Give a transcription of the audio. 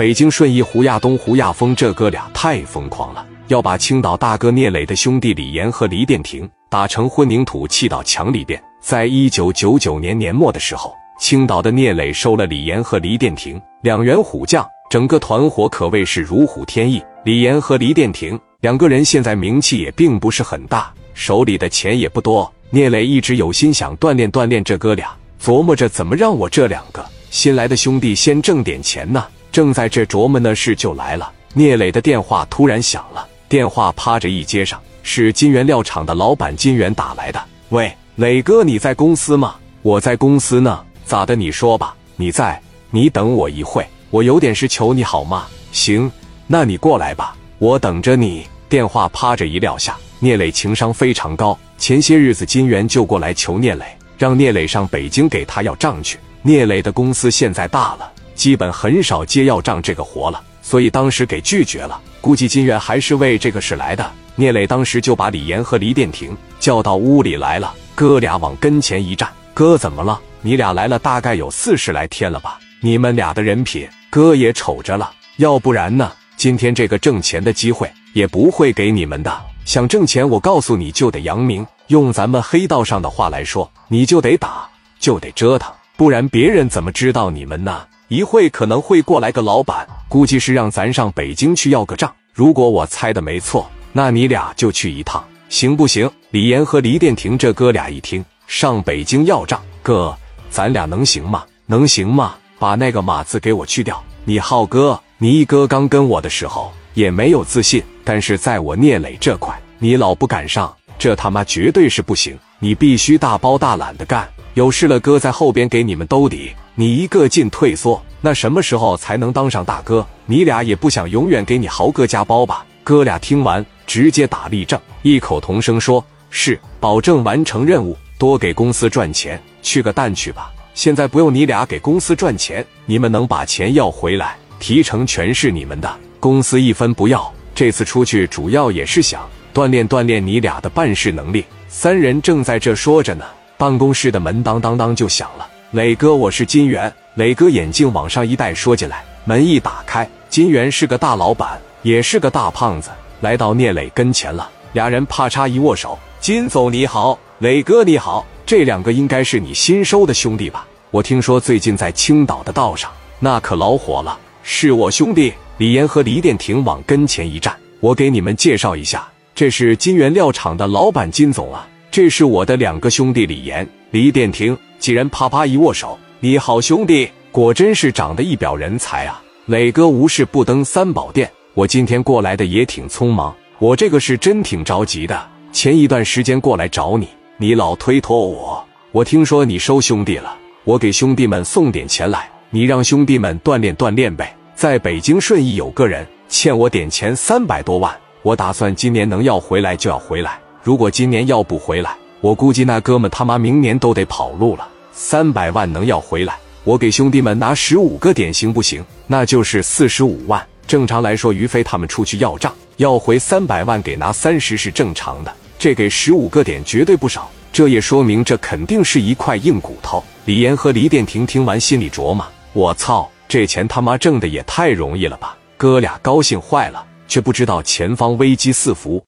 北京顺义胡亚东、胡亚峰这哥俩太疯狂了，要把青岛大哥聂磊的兄弟李岩和黎殿廷打成混凝土砌到墙里边。在一九九九年年末的时候，青岛的聂磊收了李岩和黎殿廷两员虎将，整个团伙可谓是如虎添翼。李岩和黎殿廷两个人现在名气也并不是很大，手里的钱也不多。聂磊一直有心想锻炼锻炼这哥俩，琢磨着怎么让我这两个新来的兄弟先挣点钱呢。正在这琢磨呢，事就来了。聂磊的电话突然响了，电话趴着一接上，是金源料厂的老板金源打来的。喂，磊哥，你在公司吗？我在公司呢。咋的？你说吧。你在？你等我一会，我有点事求你好吗？行，那你过来吧，我等着你。电话趴着一撂下，聂磊情商非常高。前些日子金源就过来求聂磊，让聂磊上北京给他要账去。聂磊的公司现在大了。基本很少接要账这个活了，所以当时给拒绝了。估计金源还是为这个事来的。聂磊当时就把李岩和黎殿廷叫到屋里来了，哥俩往跟前一站：“哥怎么了？你俩来了大概有四十来天了吧？你们俩的人品，哥也瞅着了。要不然呢？今天这个挣钱的机会也不会给你们的。想挣钱，我告诉你就得扬名。用咱们黑道上的话来说，你就得打，就得折腾，不然别人怎么知道你们呢？”一会可能会过来个老板，估计是让咱上北京去要个账。如果我猜的没错，那你俩就去一趟，行不行？李岩和黎殿廷这哥俩一听上北京要账，哥，咱俩能行吗？能行吗？把那个马字给我去掉。你浩哥，你一哥刚跟我的时候也没有自信，但是在我聂磊这块，你老不敢上，这他妈绝对是不行。你必须大包大揽的干，有事了哥在后边给你们兜底。你一个劲退缩，那什么时候才能当上大哥？你俩也不想永远给你豪哥加包吧？哥俩听完直接打立正，异口同声说：“是，保证完成任务，多给公司赚钱。去个蛋去吧！现在不用你俩给公司赚钱，你们能把钱要回来，提成全是你们的，公司一分不要。这次出去主要也是想锻炼锻炼你俩的办事能力。”三人正在这说着呢，办公室的门当当当就响了。磊哥，我是金元。磊哥眼镜往上一戴，说进来。门一打开，金元是个大老板，也是个大胖子，来到聂磊跟前了。俩人啪嚓一握手：“金总你好，磊哥你好。这两个应该是你新收的兄弟吧？我听说最近在青岛的道上，那可老火了。是我兄弟李岩和黎殿廷往跟前一站，我给你们介绍一下，这是金源料厂的老板金总啊。这是我的两个兄弟李岩、李殿廷。”几人啪啪一握手，你好兄弟，果真是长得一表人才啊！磊哥无事不登三宝殿，我今天过来的也挺匆忙，我这个是真挺着急的。前一段时间过来找你，你老推脱我，我听说你收兄弟了，我给兄弟们送点钱来，你让兄弟们锻炼锻炼呗。在北京顺义有个人欠我点钱三百多万，我打算今年能要回来就要回来，如果今年要不回来。我估计那哥们他妈明年都得跑路了。三百万能要回来，我给兄弟们拿十五个点行不行？那就是四十五万。正常来说，于飞他们出去要账，要回三百万给拿三十是正常的。这给十五个点绝对不少，这也说明这肯定是一块硬骨头。李岩和黎殿廷听完心里琢磨：我操，这钱他妈挣的也太容易了吧！哥俩高兴坏了，却不知道前方危机四伏。